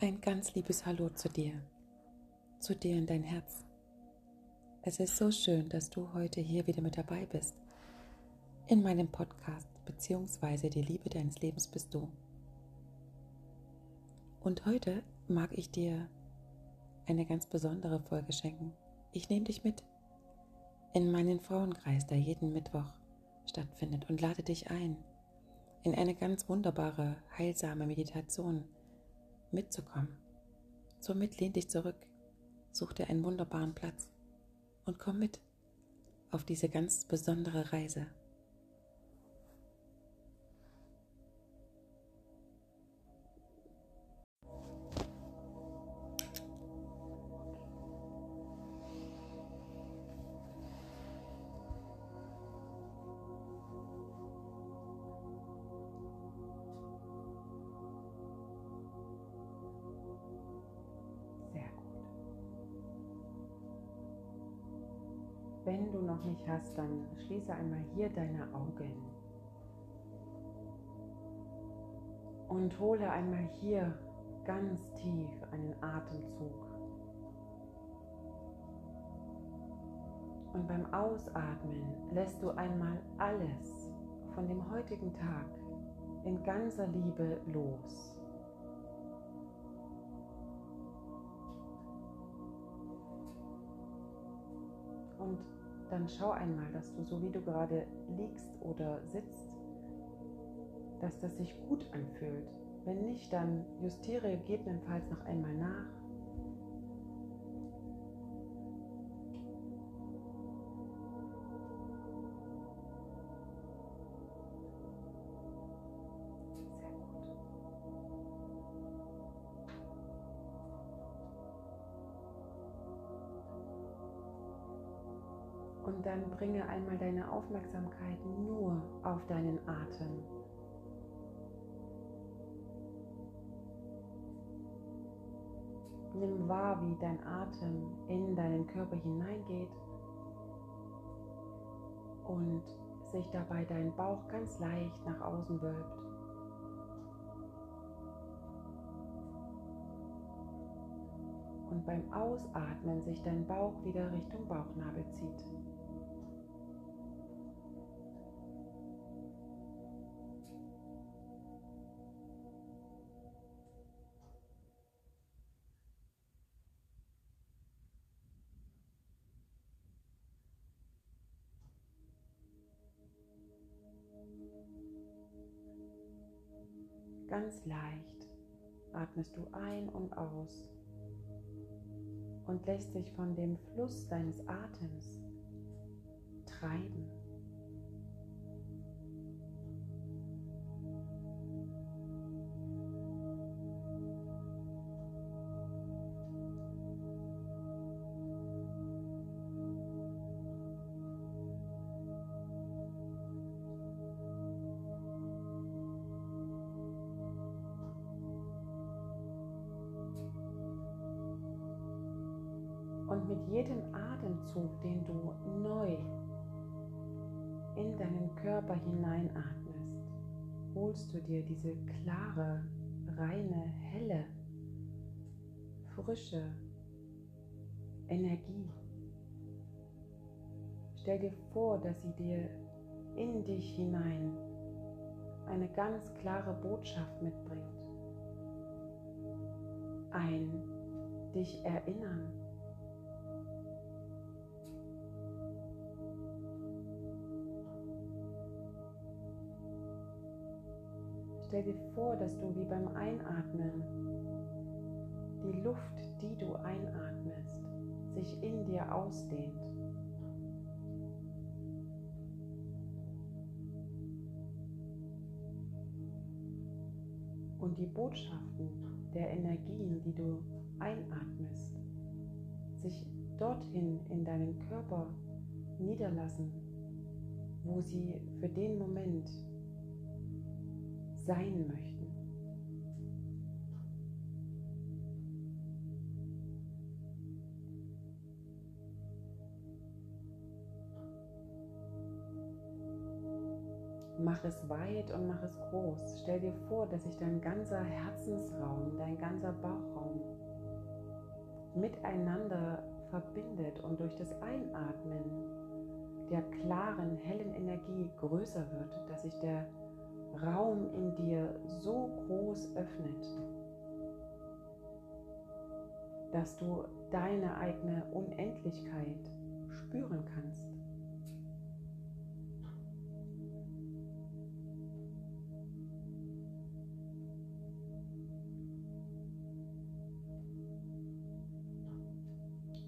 Ein ganz liebes Hallo zu dir, zu dir in dein Herz. Es ist so schön, dass du heute hier wieder mit dabei bist. In meinem Podcast, beziehungsweise die Liebe deines Lebens bist du. Und heute mag ich dir eine ganz besondere Folge schenken. Ich nehme dich mit in meinen Frauenkreis, der jeden Mittwoch stattfindet und lade dich ein, in eine ganz wunderbare, heilsame Meditation mitzukommen. Somit lehn dich zurück, such dir einen wunderbaren Platz und komm mit auf diese ganz besondere Reise. Noch nicht hast, dann schließe einmal hier deine Augen. Und hole einmal hier ganz tief einen Atemzug. Und beim Ausatmen lässt du einmal alles von dem heutigen Tag in ganzer Liebe los. Und dann schau einmal, dass du so wie du gerade liegst oder sitzt, dass das sich gut anfühlt. Wenn nicht, dann justiere gegebenenfalls noch einmal nach. Dann bringe einmal deine Aufmerksamkeit nur auf deinen Atem. Nimm wahr, wie dein Atem in deinen Körper hineingeht und sich dabei dein Bauch ganz leicht nach außen wölbt. Und beim Ausatmen sich dein Bauch wieder Richtung Bauchnabel zieht. Ganz leicht atmest du ein und aus und lässt dich von dem Fluss deines Atems treiben. Atemzug, den du neu in deinen Körper hineinatmest, holst du dir diese klare, reine, helle, frische Energie. Stell dir vor, dass sie dir in dich hinein eine ganz klare Botschaft mitbringt. Ein dich erinnern Stell dir vor, dass du wie beim Einatmen die Luft, die du einatmest, sich in dir ausdehnt. Und die Botschaften der Energien, die du einatmest, sich dorthin in deinen Körper niederlassen, wo sie für den Moment sein möchten. Mach es weit und mach es groß. Stell dir vor, dass sich dein ganzer Herzensraum, dein ganzer Bauchraum miteinander verbindet und durch das Einatmen der klaren, hellen Energie größer wird, dass sich der Raum in dir so groß öffnet, dass du deine eigene Unendlichkeit spüren kannst.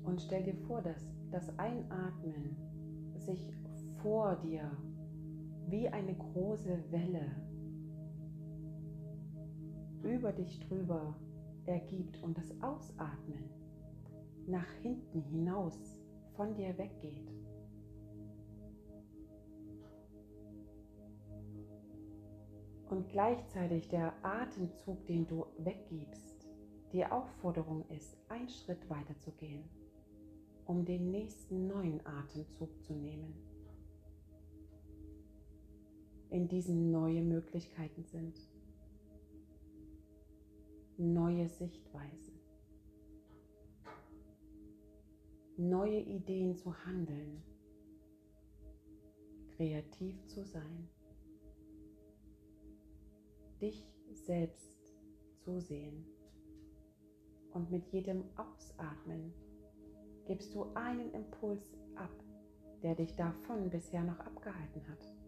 Und stell dir vor, dass das Einatmen sich vor dir wie eine große Welle über dich drüber ergibt und das Ausatmen nach hinten hinaus von dir weggeht. Und gleichzeitig der Atemzug, den du weggibst, die Aufforderung ist, einen Schritt weiter zu gehen um den nächsten neuen Atemzug zu nehmen, in diesen neue Möglichkeiten sind, neue Sichtweisen, neue Ideen zu handeln, kreativ zu sein, dich selbst zu sehen. Und mit jedem Ausatmen gibst du einen Impuls ab, der dich davon bisher noch abgehalten hat.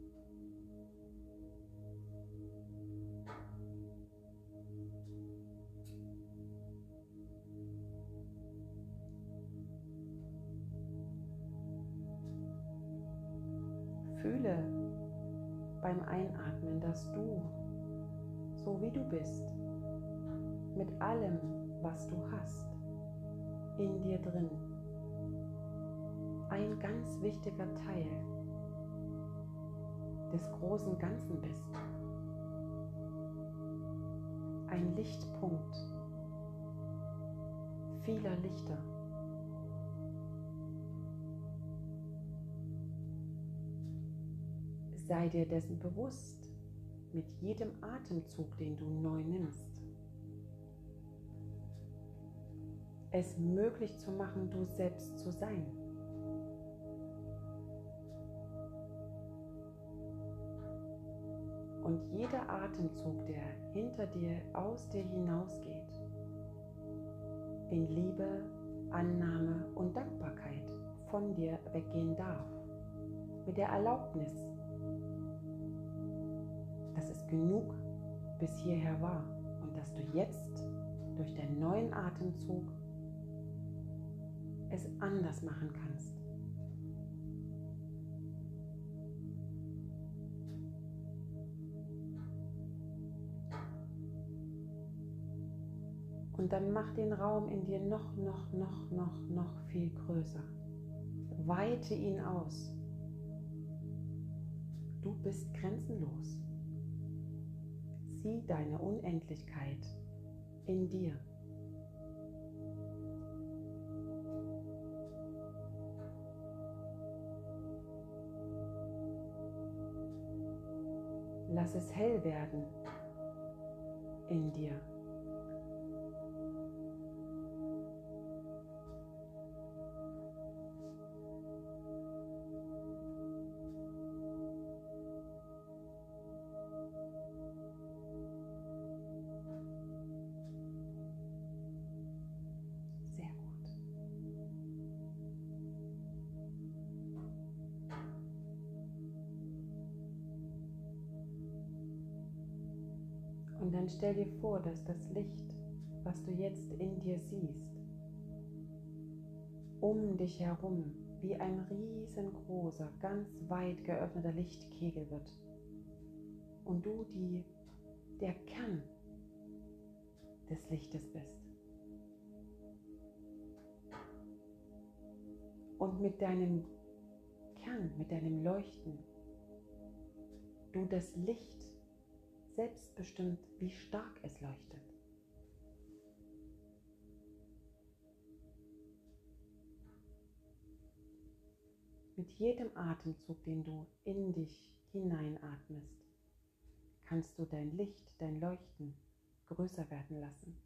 Dass du, so wie du bist, mit allem, was du hast, in dir drin ein ganz wichtiger Teil des großen Ganzen bist. Ein Lichtpunkt vieler Lichter. Sei dir dessen bewusst mit jedem Atemzug, den du neu nimmst. Es möglich zu machen, du selbst zu sein. Und jeder Atemzug, der hinter dir aus dir hinausgeht, in Liebe, Annahme und Dankbarkeit von dir weggehen darf. Mit der Erlaubnis, dass es genug bis hierher war und dass du jetzt durch deinen neuen Atemzug es anders machen kannst. Und dann mach den Raum in dir noch, noch, noch, noch, noch viel größer. Weite ihn aus. Du bist grenzenlos. Sieh deine Unendlichkeit in dir. Lass es hell werden in dir. Stell dir vor, dass das Licht, was du jetzt in dir siehst, um dich herum wie ein riesengroßer, ganz weit geöffneter Lichtkegel wird. Und du die, der Kern des Lichtes bist. Und mit deinem Kern, mit deinem Leuchten, du das Licht selbstbestimmt, wie stark es leuchtet. Mit jedem Atemzug, den du in dich hineinatmest, kannst du dein Licht, dein Leuchten größer werden lassen.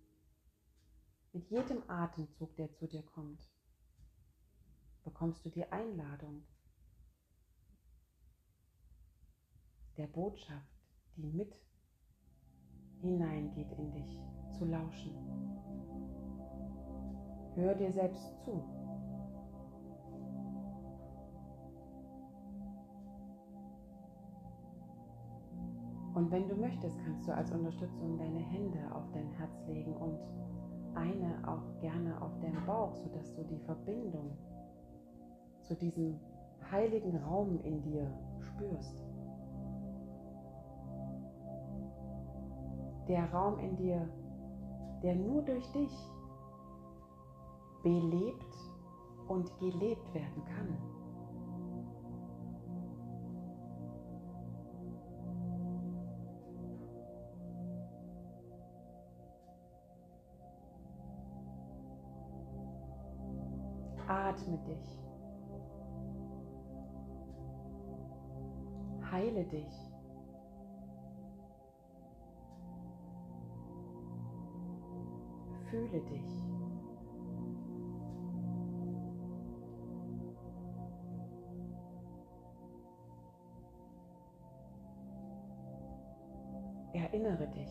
Mit jedem Atemzug, der zu dir kommt, bekommst du die Einladung der Botschaft, die mit hineingeht in dich, zu lauschen. Hör dir selbst zu. Und wenn du möchtest, kannst du als Unterstützung deine Hände auf dein Herz legen und eine auch gerne auf deinen Bauch, sodass du die Verbindung zu diesem heiligen Raum in dir spürst. Der Raum in dir, der nur durch dich belebt und gelebt werden kann. Atme dich. Heile dich. Fühle dich. Erinnere dich.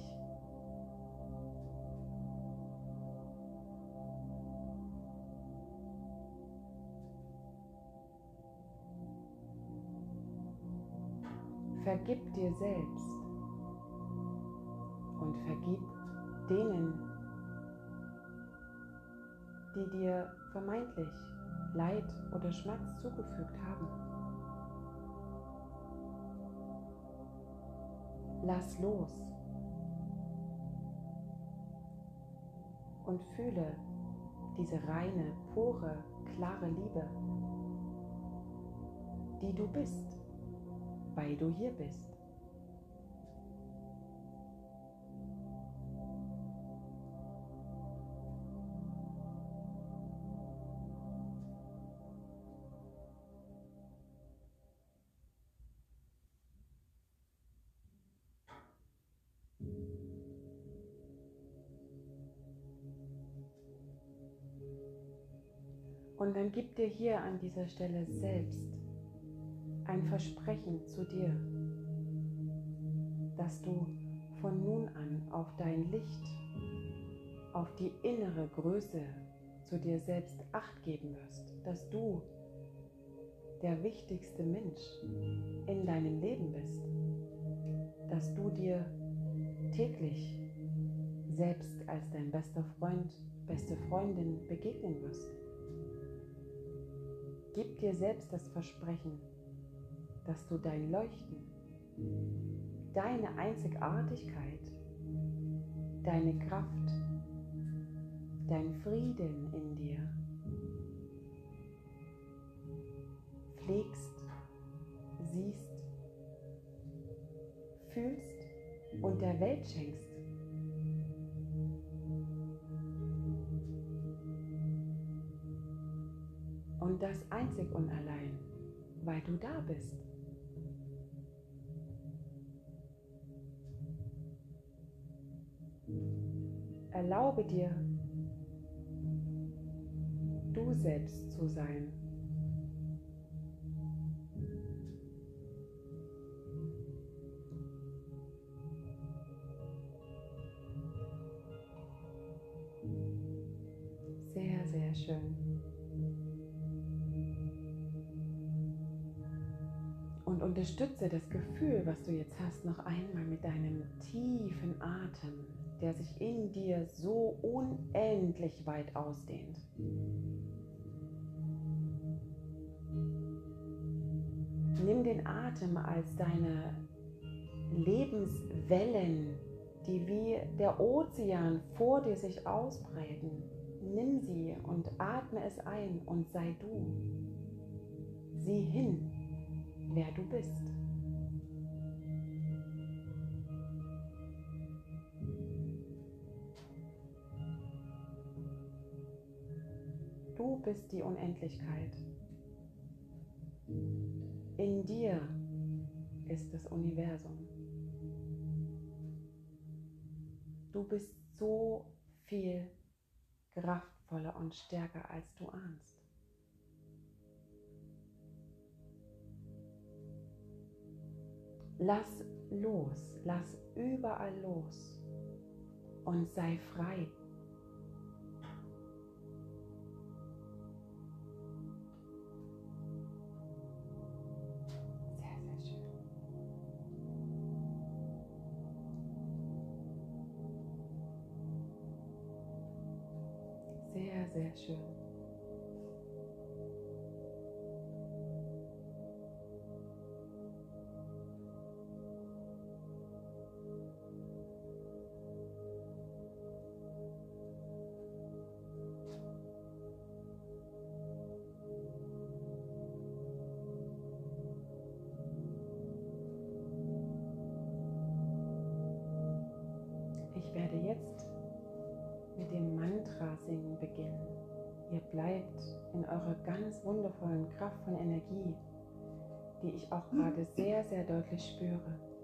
Vergib dir selbst und vergib denen, die dir vermeintlich Leid oder Schmerz zugefügt haben. Lass los und fühle diese reine, pure, klare Liebe, die du bist weil du hier bist. Und dann gib dir hier an dieser Stelle selbst ein Versprechen zu dir, dass du von nun an auf dein Licht, auf die innere Größe zu dir selbst acht geben wirst, dass du der wichtigste Mensch in deinem Leben bist, dass du dir täglich selbst als dein bester Freund, beste Freundin begegnen wirst. Gib dir selbst das Versprechen, dass du dein Leuchten, deine Einzigartigkeit, deine Kraft, dein Frieden in dir pflegst, siehst, fühlst und der Welt schenkst. Das einzig und allein, weil du da bist. Erlaube dir, du selbst zu sein. Unterstütze das Gefühl, was du jetzt hast, noch einmal mit deinem tiefen Atem der sich in dir so unendlich weit ausdehnt. Nimm den Atem als deine Lebenswellen, die wie der Ozean vor dir sich ausbreiten. Nimm sie und atme es ein und sei du. Sieh hin, wer du bist. Du bist die Unendlichkeit. In dir ist das Universum. Du bist so viel kraftvoller und stärker, als du ahnst. Lass los, lass überall los und sei frei. Sehr, sehr schön. Wundervollen, kraftvollen Energie, die ich auch gerade sehr, sehr deutlich spüre.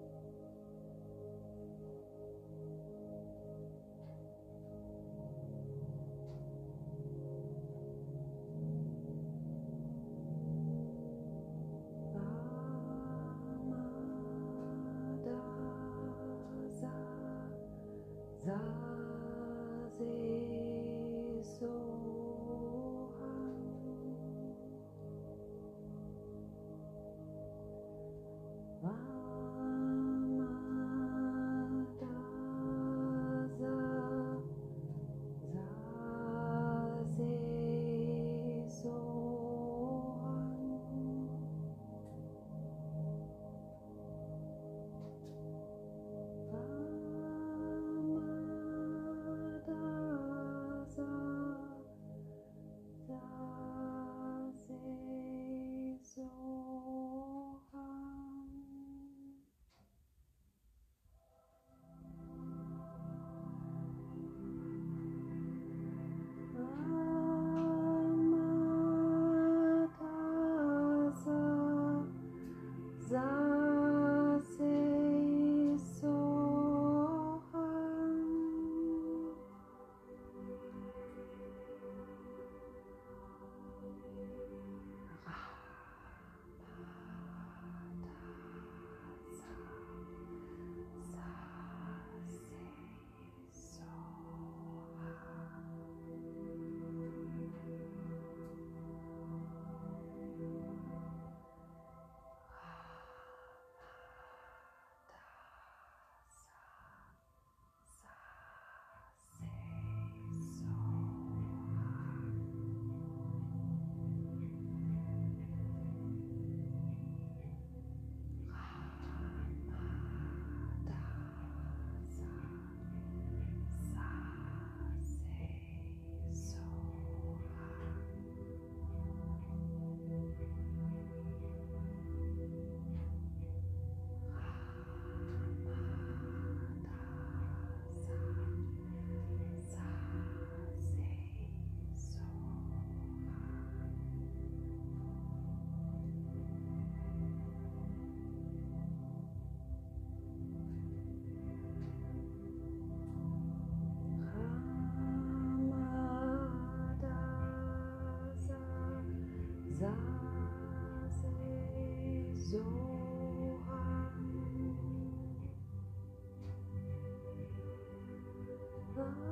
Oh.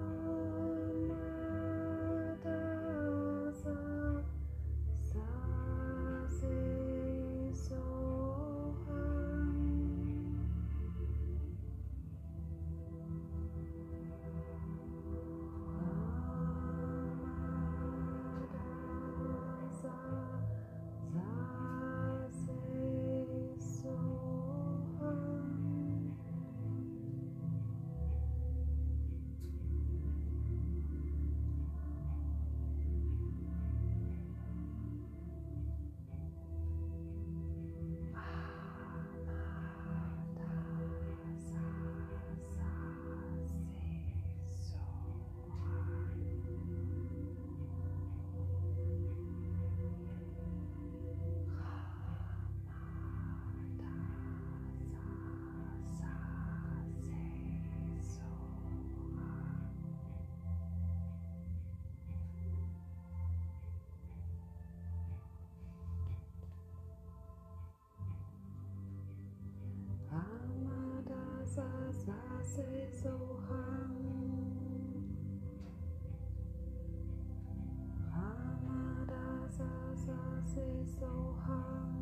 Soham.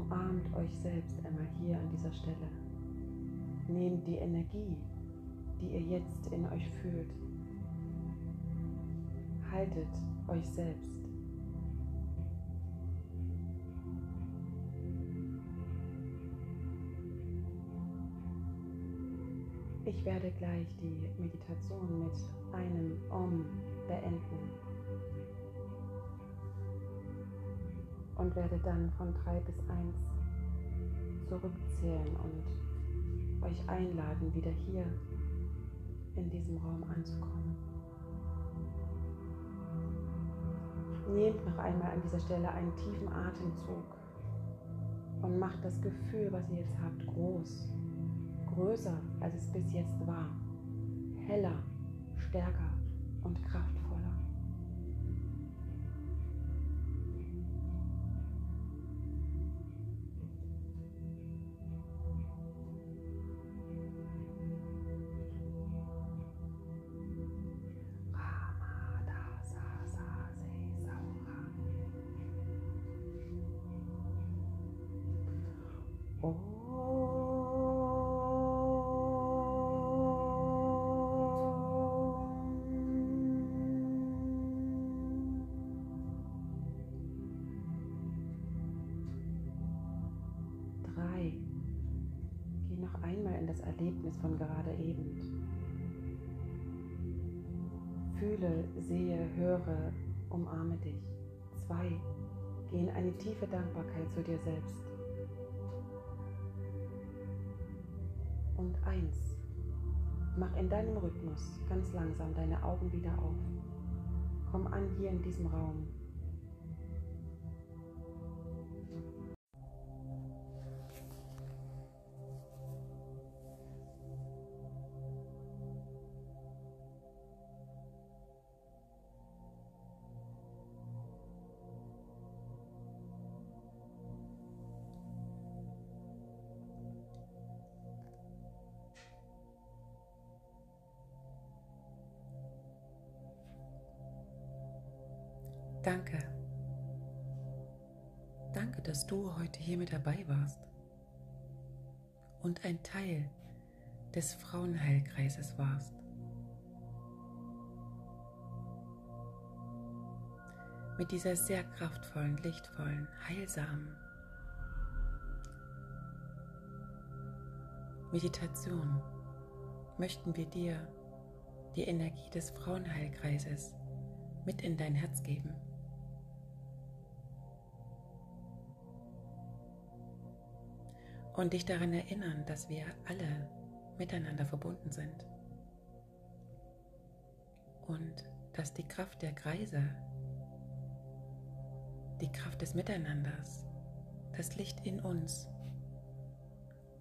Umarmt euch selbst einmal hier an dieser Stelle. Nehmt die Energie, die ihr jetzt in euch fühlt. Haltet euch selbst. Ich werde gleich die Meditation mit einem Om beenden. Und werde dann von 3 bis 1 zurückzählen und euch einladen, wieder hier in diesem Raum anzukommen. Nehmt noch einmal an dieser Stelle einen tiefen Atemzug und macht das Gefühl, was ihr jetzt habt, groß, größer, als es bis jetzt war, heller, stärker und kraftvoller. Erlebnis von gerade eben. Fühle, sehe, höre, umarme dich. Zwei, geh in eine tiefe Dankbarkeit zu dir selbst. Und eins, mach in deinem Rhythmus ganz langsam deine Augen wieder auf. Komm an hier in diesem Raum Danke. Danke, dass du heute hier mit dabei warst und ein Teil des Frauenheilkreises warst. Mit dieser sehr kraftvollen, lichtvollen, heilsamen Meditation möchten wir dir die Energie des Frauenheilkreises mit in dein Herz geben. Und dich daran erinnern, dass wir alle miteinander verbunden sind und dass die Kraft der Kreise, die Kraft des Miteinanders, das Licht in uns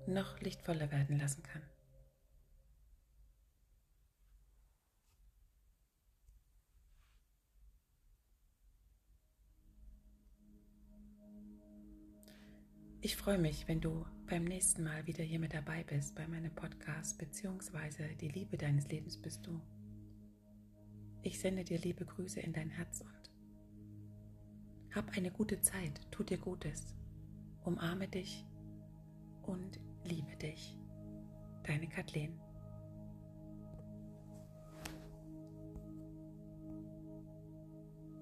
noch lichtvoller werden lassen kann. Ich freue mich, wenn du beim nächsten Mal wieder hier mit dabei bist bei meinem Podcast beziehungsweise die Liebe deines Lebens bist du. Ich sende dir liebe Grüße in dein Herz und hab eine gute Zeit, tu dir Gutes, umarme dich und liebe dich. Deine Kathleen.